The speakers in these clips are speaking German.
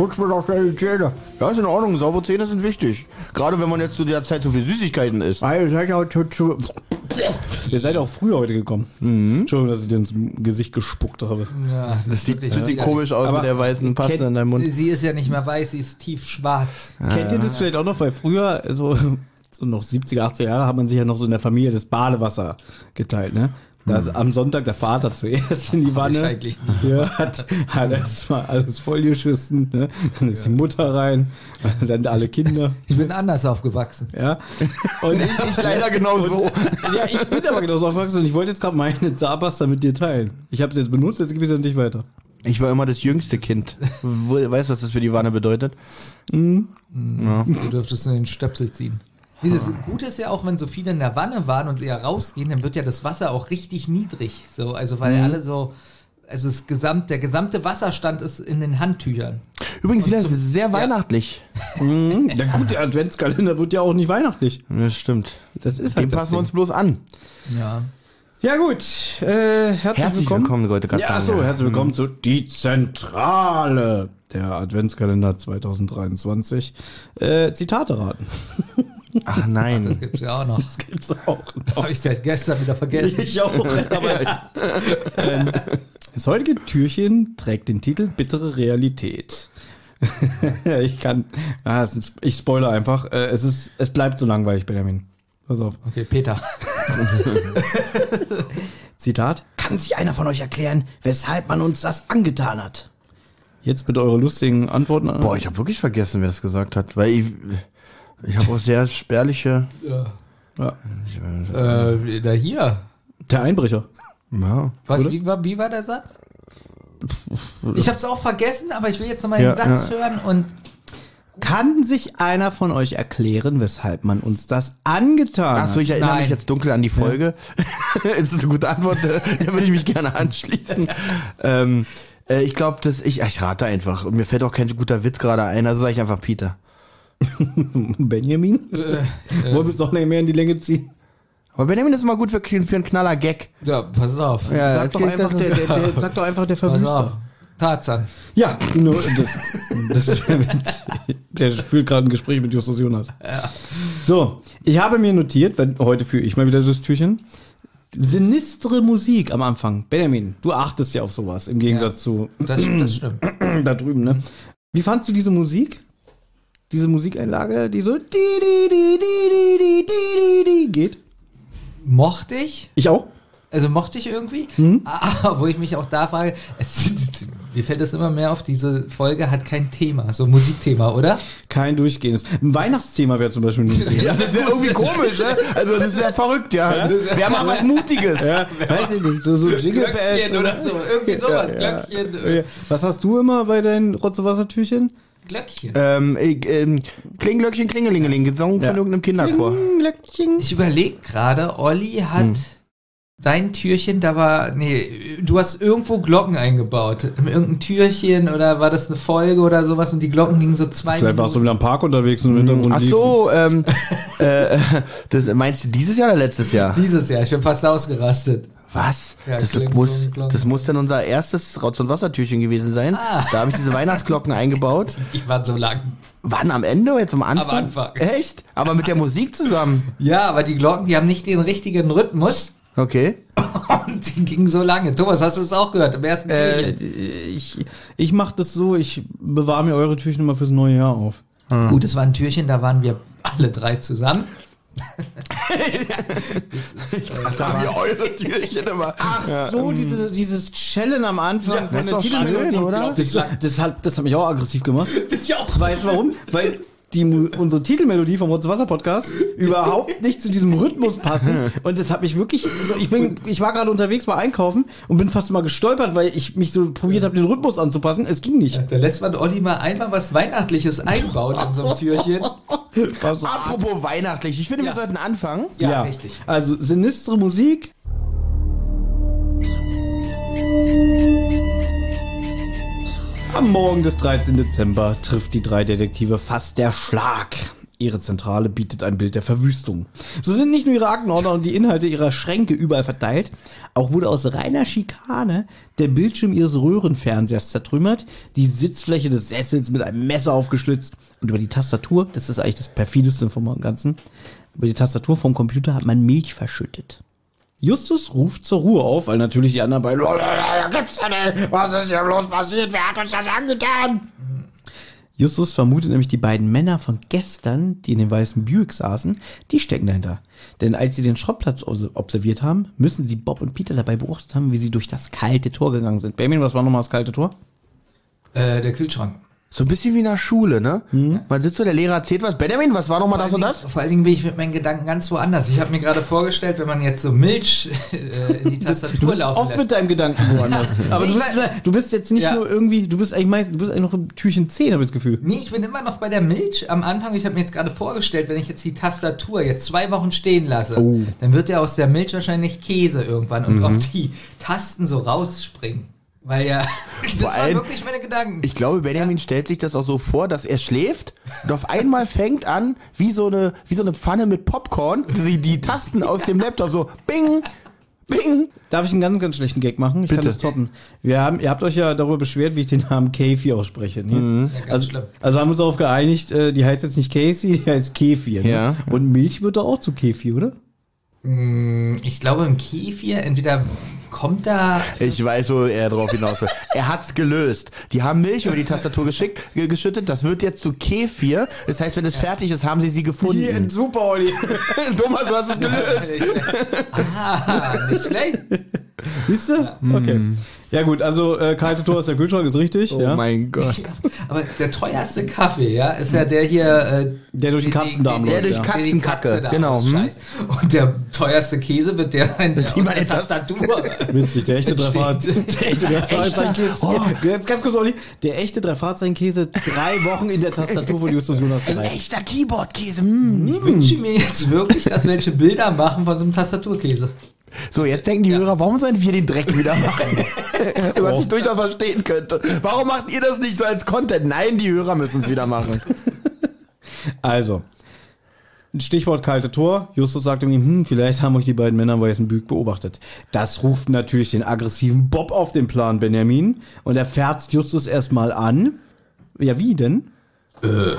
putz mir doch deine Zähne. Ja, ist in Ordnung. Saubere Zähne sind wichtig. Gerade wenn man jetzt zu der Zeit so viel Süßigkeiten isst. Ah, ihr seid ja zu, zu, Ihr seid auch früher heute gekommen. Entschuldigung, dass ich dir ins Gesicht gespuckt habe. Ja, Das sieht, das sieht wieder- komisch aus Aber mit der weißen Paste kennt- in deinem Mund. Sie ist ja nicht mehr weiß, sie ist tief schwarz. Kennt ihr das vielleicht auch noch? Weil früher, so, so noch 70er, 80er Jahre, hat man sich ja noch so in der Familie das Badewasser geteilt, ne? Da ist am Sonntag der Vater zuerst in die ich Wanne. Ja, hat, hat erstmal alles vollgeschissen, ne? Dann ist die Mutter rein, dann alle Kinder. Ich bin anders aufgewachsen. Ja. Und ich, Ist leider genau so. ja, ich bin aber genauso aufgewachsen und ich wollte jetzt gerade meine Zahnpasta mit dir teilen. Ich habe sie jetzt benutzt, jetzt gebe ich sie an dich weiter. Ich war immer das jüngste Kind. Weißt du, was das für die Wanne bedeutet? Du dürftest nur den Stöpsel ziehen. Nee, das Gute ist ja auch, wenn so viele in der Wanne waren und eher rausgehen, dann wird ja das Wasser auch richtig niedrig. So, also weil alle so, also das gesamt, der gesamte Wasserstand ist in den Handtüchern. Übrigens wieder sehr weihnachtlich. Mhm. Ja gut, der Adventskalender wird ja auch nicht weihnachtlich. Das stimmt. Das ist halt das passen wir uns bloß an. Ja. Ja gut, äh, herzlich, Herzlich willkommen. willkommen, Leute. Ja, sagen, achso, ja. herzlich willkommen zu Die Zentrale, der Adventskalender 2023. Äh, Zitate raten. Ach Das nein. gibt's ja auch noch. Das gibt's auch noch. Habe ich seit gestern wieder vergessen. Ich auch. Aber ähm, das heutige Türchen trägt den Titel Bittere Realität. ich kann, ah, ich spoilere einfach. Äh, es ist, es bleibt so langweilig, Benjamin. Pass auf. Okay, Peter. Zitat. Kann sich einer von euch erklären, weshalb man uns das angetan hat? Jetzt bitte eure lustigen Antworten. Boah, ich habe wirklich vergessen, wer das gesagt hat. Weil ich, ich habe auch sehr spärliche... Ja. Äh, da hier. Der Einbrecher. Ja. Was, wie, war, wie war der Satz? Ich habe es auch vergessen, aber ich will jetzt nochmal Ja, den Satz ja. hören und Kann sich einer von euch erklären, weshalb man uns das angetan Ach so, hat? ich erinnere Nein. mich jetzt dunkel an die Folge. ist eine gute Antwort. äh, Da würde ich mich gerne anschließen. ähm, äh, ich glaube, dass ich, ich rate einfach. Und mir fällt auch kein guter Witz gerade ein. Also sage ich einfach Peter. Benjamin? äh, Wollen wir es doch nicht mehr in die Länge ziehen? Aber Benjamin ist immer gut für, für einen knaller Gag. ja, pass auf. Ja, Sag doch, einfach das- der, der, der, sag doch einfach der Pass auf. Verwüster. Tarzan. Ja, nur das, das. Der fühlt gerade ein Gespräch mit Justus Jonas. Ja. So, ich habe mir notiert, weil heute führe ich mal wieder das Türchen. Sinistre Musik am Anfang. Benjamin, du achtest ja auf sowas im Gegensatz ja, zu das, das stimmt. da drüben, ne? Wie fandst du diese Musik? Diese Musikeinlage, die so Die, die, die, die, die, die, die, die, die geht? Mochte ich? Ich auch. Also mochte ich irgendwie, mhm. aber ah, wo ich mich auch da frage, es sind mir fällt das immer mehr auf, diese Folge hat kein Thema, so ein Musikthema, oder? Kein durchgehendes. Ein Weihnachtsthema wäre zum Beispiel ein Ja, das wäre irgendwie komisch, ne? Also das wäre verrückt, ja. Wir haben mal was Mutiges. ja, weiß ich nicht, so, so Jingle Bells Glöckchen oder so. Irgendwie sowas. Glöckchen. Ja. Was hast du immer bei deinen Rotze-Wassertürchen? Glöckchen. Ähm, ich, ähm, Klinglöckchen, Klingelingeling, gesungen Ja. von irgendeinem Kinderchor. Ich überlege gerade, Olli hat Hm. Dein Türchen, da war, nee, du hast irgendwo Glocken eingebaut. In irgendein Türchen oder war das eine Folge oder sowas und die Glocken gingen so zwei Vielleicht warst du Minuten. wieder am Park unterwegs und im Hintergrund Ach so, ähm, äh, das meinst du dieses Jahr oder letztes Jahr? Dieses Jahr, ich bin fast ausgerastet. Was? Ja, das, muss, das muss dann unser erstes Rotz- und Wassertürchen gewesen sein. Ah. Da habe ich diese Weihnachtsglocken eingebaut. Die waren so lang. Wann am Ende oder jetzt am Anfang? Am Anfang. Echt? Aber mit der Musik zusammen. Ja, aber die Glocken, die haben nicht den richtigen Rhythmus Okay. und die gingen so lange. Thomas, hast du es auch gehört im ersten Äh, Türchen? ich ich mache das so, ich bewahre mir eure Türchen immer fürs neue Jahr auf. Gut, es war ein Türchen, da waren wir alle drei zusammen. Da haben wir eure Türchen immer. Ach so, diese, dieses Chellen am Anfang das ist doch schön, oder? Das, das, hat, das hat mich auch aggressiv gemacht. Ich auch. Weißt du warum? Weil die, unsere Titelmelodie vom Rotz Wasser Podcast überhaupt nicht zu diesem Rhythmus passen. Und das hat mich wirklich, so, ich bin, ich war gerade unterwegs bei Einkaufen und bin fast mal gestolpert, weil ich mich so probiert habe, den Rhythmus anzupassen. Es ging nicht. Da lässt man Olli mal einfach was Weihnachtliches einbauen in so einem Türchen. So- Apropos weihnachtlich, ich finde, wir Ja. sollten anfangen. Ja, richtig. Also sinistre Musik. Am Morgen des 13. Dezember trifft die drei Detektive fast der Schlag. Ihre Zentrale bietet ein Bild der Verwüstung. So sind nicht nur ihre Aktenordner und die Inhalte ihrer Schränke überall verteilt, auch wurde aus reiner Schikane der Bildschirm ihres Röhrenfernsehers zertrümmert, die Sitzfläche des Sessels mit einem Messer aufgeschlitzt und über die Tastatur, das ist eigentlich das perfideste vom Ganzen, über die Tastatur vom Computer hat man Milch verschüttet. Justus ruft zur Ruhe auf, weil natürlich die anderen beiden, Gibt's nicht? Was ist hier bloß passiert? Wer hat uns das angetan? Justus vermutet nämlich die beiden Männer von gestern, die in dem weißen Buick saßen, die stecken dahinter. Denn als sie den Schrottplatz obs- observiert haben, müssen sie Bob und Peter dabei beobachtet haben, wie sie durch das kalte Tor gegangen sind. Benjamin, was war nochmal das kalte Tor? Äh, der Kühlschrank. So ein bisschen wie in der Schule, ne? Man sitzt so, der Lehrer erzählt was. Benjamin, was war nochmal das und das? Vor allen Dingen bin ich mit meinen Gedanken ganz woanders. Ich habe mir gerade vorgestellt, wenn man jetzt so Milch äh, in die Tastatur Du bist laufen oft lässt. mit deinem Gedanken woanders. Aber du Ich bist, weiß- du bist jetzt nicht Ja. nur irgendwie, du bist eigentlich meist, du bist eigentlich noch im Türchen 10, habe ich das Gefühl. Nee, ich bin immer noch bei der Milch am Anfang. Ich habe mir jetzt gerade vorgestellt, wenn ich jetzt die Tastatur jetzt zwei Wochen stehen lasse, Oh. dann wird ja aus der Milch wahrscheinlich Käse irgendwann und ob die Tasten so rausspringen. Weil ja, das waren allem- wirklich meine Gedanken. Ich glaube, Benjamin stellt sich das auch so vor, dass er schläft und auf einmal fängt an, wie so eine, wie so eine Pfanne mit Popcorn, die, die Tasten aus dem Laptop so bing, bing. Darf ich einen ganz, ganz schlechten Gag machen? Ich Bitte. kann das toppen. Wir haben, ihr habt euch ja darüber beschwert, wie ich den Namen Käfi ausspreche. Ne? Ja, ganz also, schlimm. also haben wir uns darauf geeinigt, äh, die heißt jetzt nicht Casey, die heißt Kefir. Ne? Ja. Und Milch wird doch auch zu Kefi, oder? Ich glaube im Kefir, entweder kommt da Ich weiß, wo er drauf hinaus will. Er hat's gelöst. Die haben Milch über die Tastatur geschickt, ge- geschüttet. Das wird jetzt zu Kefir. Das heißt, wenn es fertig ist, haben sie sie gefunden. super, Olli. Thomas, du hast es gelöst. Ah, nicht schlecht. Siehst du? Okay. Ja gut, also äh, kalte Tor ist der Kühlschrank, ist richtig. Oh ja. mein Gott. Aber der teuerste Kaffee, ja, ist ja der hier, äh, Der durch den Katzendarm Der läuft. durch ja. Der Katzenkacke, genau, hm. Und der teuerste Käse wird der ein aus man der Tastatur. Witzig, der echte Steht. Dreifahrt. Der echte Dreifahrzeichen-Käse. Oh. Jetzt ganz kurz, Olli. Der echte Dreifahrzeichen-Käse drei Wochen in der Tastatur von Justus Jonas Ein gereicht. echter Keyboard-Käse. Mm. Ich wünsche mir jetzt wirklich, dass welche Bilder machen von so einem Tastaturkäse. So, jetzt denken die Hörer, warum sollen wir den Dreck wieder machen? Was ich durchaus verstehen könnte. Warum macht ihr das nicht so als Content? Nein, die Hörer müssen es wieder machen. Also, Stichwort kalte Tor. Justus sagte mir, hm, vielleicht haben euch die beiden Männer im weißen Büg beobachtet. Das ruft natürlich den aggressiven Bob auf den Plan, Benjamin. Und er färzt Justus erstmal an. Ja, wie denn? Äh,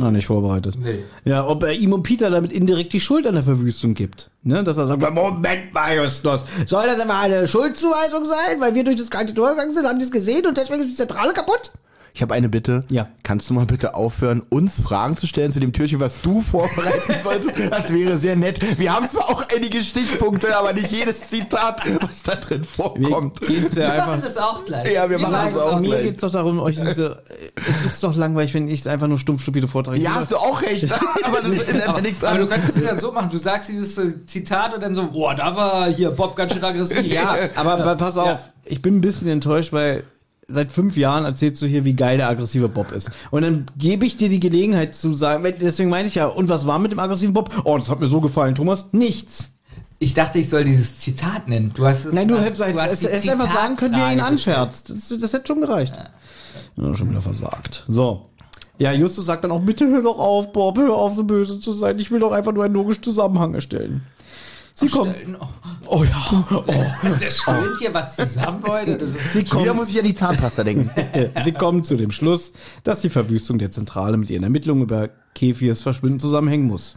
ah, nicht vorbereitet. Nee. Ja, ob er ihm und Peter damit indirekt die Schuld an der Verwüstung gibt. Ne? Dass er sagt, Moment mal, Justus, soll das immer eine Schuldzuweisung sein, weil wir durch das kalte Tor gegangen sind, haben die es gesehen und deswegen ist die Zentrale kaputt? Ich habe eine Bitte. Ja. Kannst du mal bitte aufhören, uns Fragen zu stellen zu dem Türchen, was du vorbereiten solltest? Das wäre sehr nett. Wir haben zwar auch einige Stichpunkte, aber nicht jedes Zitat, was da drin vorkommt. Geht's ja Wir einfach machen das auch gleich. Ja, wir machen Nein, das auch mir gleich. geht's doch darum, euch diese, es ist doch langweilig, wenn ich es einfach nur stumpf stupide vortrage. Ja, hast du auch recht. Aber das ändert ja nichts Aber du könntest es ja so machen, du sagst dieses äh, Zitat und dann so, boah, da war hier Bob ganz schön aggressiv. ja, aber, aber pass auf, Ja. ich bin ein bisschen enttäuscht, weil seit fünf Jahren erzählst du hier, wie geil der aggressive Bob ist. Und dann gebe ich dir die Gelegenheit zu sagen, deswegen meine ich ja, und was war mit dem aggressiven Bob? Oh, das hat mir so gefallen, Thomas. Nichts. Ich dachte, ich soll dieses Zitat nennen. Du hast es Nein, du hättest, hättest, einfach sagen können, wie er ihn anscherzt. Das, das hätte schon gereicht. Ja, schon wieder versagt. So. Ja, Justus sagt dann auch, bitte hör doch auf, Bob, hör auf, so böse zu sein. Ich will doch einfach nur einen logischen Zusammenhang erstellen. Sie kommen. Stellen. Oh, Oh ja. Oh. das stöhnt hier was zusammen, Leute. Sie Wieder kommen, muss ich an die Zahnpasta denken. Sie kommen zu dem Schluss, dass die Verwüstung der Zentrale mit ihren Ermittlungen über Kefirs Verschwinden zusammenhängen muss.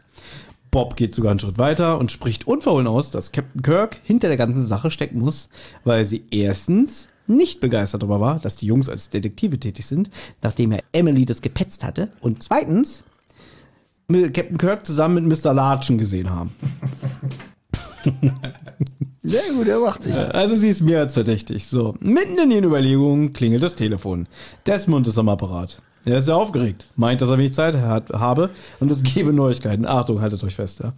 Bob geht sogar einen Schritt weiter und spricht unverhohlen aus, dass Captain Kirk hinter der ganzen Sache stecken muss, weil sie erstens nicht begeistert darüber war, dass die Jungs als Detektive tätig sind, nachdem er Emily das gepetzt hatte, und zweitens mit Captain Kirk zusammen mit Mr. Latschen gesehen haben. Sehr gut, er macht sich. Also sie ist mehr als verdächtig. So, mitten in ihren Überlegungen klingelt das Telefon. Desmond ist am Apparat. Er ist sehr aufgeregt, meint, dass er wenig Zeit hat, habe und es gebe Neuigkeiten. Achtung, haltet euch fest, ja.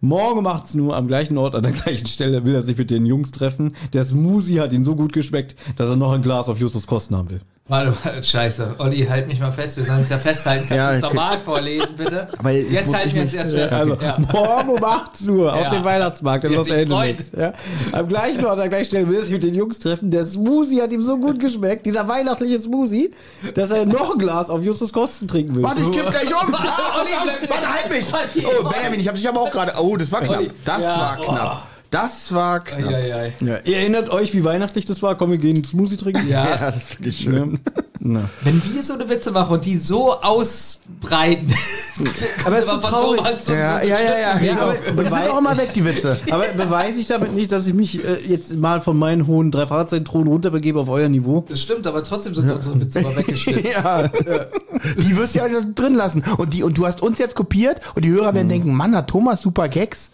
Morgen 18 Uhr am gleichen Ort, an der gleichen Stelle will er sich mit den Jungs treffen. Der Smoothie hat ihn so gut geschmeckt, dass er noch ein Glas auf Justus Kosten haben will. Warte mal, scheiße. Olli, halt mich mal fest. Wir sollen uns ja festhalten. Kannst Ja, du es okay. normal vorlesen, bitte? Aber jetzt halten ich wir mich- erst fest. also Ja. morgen um 18 Uhr auf Ja. dem Weihnachtsmarkt in Los Angeles. Ja. Am gleichen Ort, an der gleichen Stelle will sich mit den Jungs treffen. Der Smoothie hat ihm so gut geschmeckt, dieser weihnachtliche Smoothie, dass er noch ein Glas auf Justus Kosten trinken will. Warte, ich kipp gleich um. Ah, Olli. Warte, halt mich. Oh, Benjamin, ich hab dich aber auch gerade. Oh, das war knapp. Das Ja, war oh. knapp. Das war knapp. Ei, ei, ei. Ja, ihr erinnert euch, wie weihnachtlich das war? Komm, wir gehen Smoothie trinken. Ja. Ja, das ist wirklich schön. Na. Wenn wir so eine Witze machen und die so ausbreiten, Aber es ist so traurig. Thomas so, Ja, so ja, ja, ja. Ja, genau. aber die sind auch immer weg, die Witze. Aber beweise ich damit nicht, dass ich mich äh, jetzt mal von meinen hohen drei Fahrradzentronen runterbegebe auf euer Niveau? Das stimmt, aber trotzdem sind unsere Witze mal weggeschnitten. Ja. Die wirst du ja drin lassen. Und, die, und du hast uns jetzt kopiert und die Hörer werden denken, Mann, hat Thomas super Gags.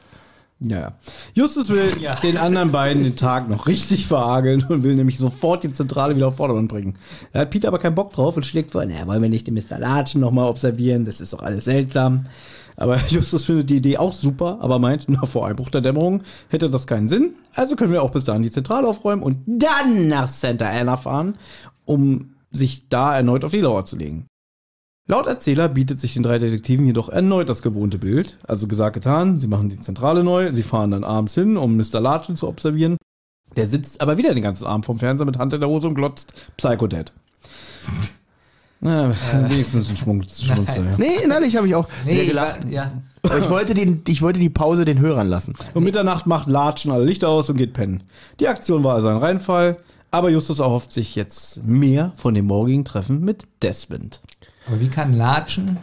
Ja. Justus will Ja. den anderen beiden den Tag noch richtig verhageln und will nämlich sofort die Zentrale wieder auf Vordermann bringen. Da hat Peter aber keinen Bock drauf und schlägt vor, naja, wollen wir nicht den Mr. Latschen nochmal observieren, das ist doch alles seltsam. Aber Justus findet die Idee auch super, aber meint, na, vor Einbruch der Dämmerung hätte das keinen Sinn. Also können wir auch bis dahin die Zentrale aufräumen und dann nach Santa Ana fahren, um sich da erneut auf die Lauer zu legen. Laut Erzähler bietet sich den drei Detektiven jedoch erneut das gewohnte Bild. Also gesagt, getan, sie machen die Zentrale neu, sie fahren dann abends hin, um Mr. Latschen zu observieren. Der sitzt aber wieder den ganzen Abend vom Fernseher mit Hand in der Hose und glotzt Psycho Dad. Na, wenigstens ein Schmunz, Schmunzel. Ja. Nee, innerlich habe ich auch sehr Nee, gelacht. ja. Aber ich wollte, den, ich wollte die Pause den Hörern lassen. Um Mitternacht macht Latschen alle Lichter aus und geht pennen. Die Aktion war also ein Reinfall, aber Justus erhofft sich jetzt mehr von dem morgigen Treffen mit Desmond. Aber wie kann Latschen?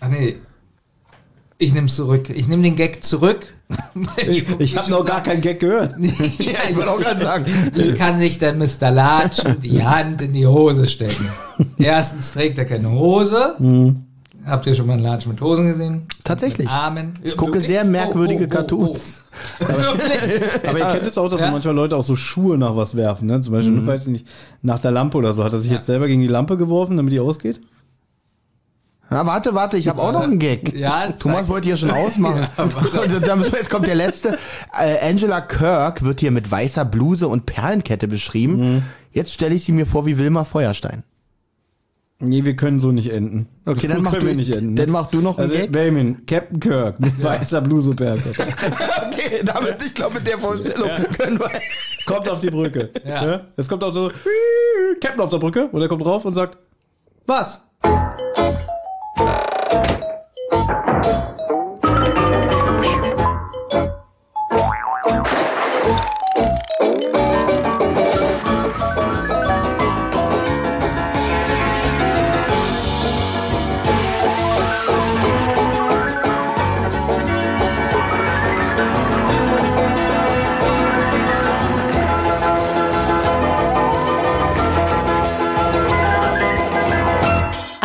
Ach nee. Ich nehm's zurück. Ich nehme den Gag zurück. Ich habe noch gar keinen Gag gehört. Ja, ich wollte auch gerade sagen. Wie kann sich der Mr. Latschen die Hand in die Hose stecken? Erstens trägt er keine Hose. Habt ihr schon mal einen Latschen mit Hosen gesehen? Tatsächlich. Mit Armen. Ich gucke sehr merkwürdige Cartoons. Wirklich? Aber ihr kennt es auch, dass Ja. manchmal Leute auch so Schuhe nach was werfen, ne? Zum Beispiel, weiß ich nicht, nach der Lampe oder so. Hat er sich Ja. jetzt selber gegen die Lampe geworfen, damit die ausgeht? Na, warte, warte, ich habe auch noch einen Gag. Ja, Thomas wollte hier schon ausmachen. Dann, jetzt kommt der letzte. Äh, Angela Kirk wird hier mit weißer Bluse und Perlenkette beschrieben. Jetzt stelle ich sie mir vor wie Wilma Feuerstein. Nee, wir können so nicht enden. Okay, So dann mach du- wir nicht enden. dann mach du noch einen also, Gag. Benjamin, Captain Kirk mit weißer Bluse. Okay, damit, ich glaube, mit der Vorstellung können wir. kommt auf die Brücke. Ja. Ja. Es kommt auch so, Captain auf der Brücke und er kommt drauf und sagt, was?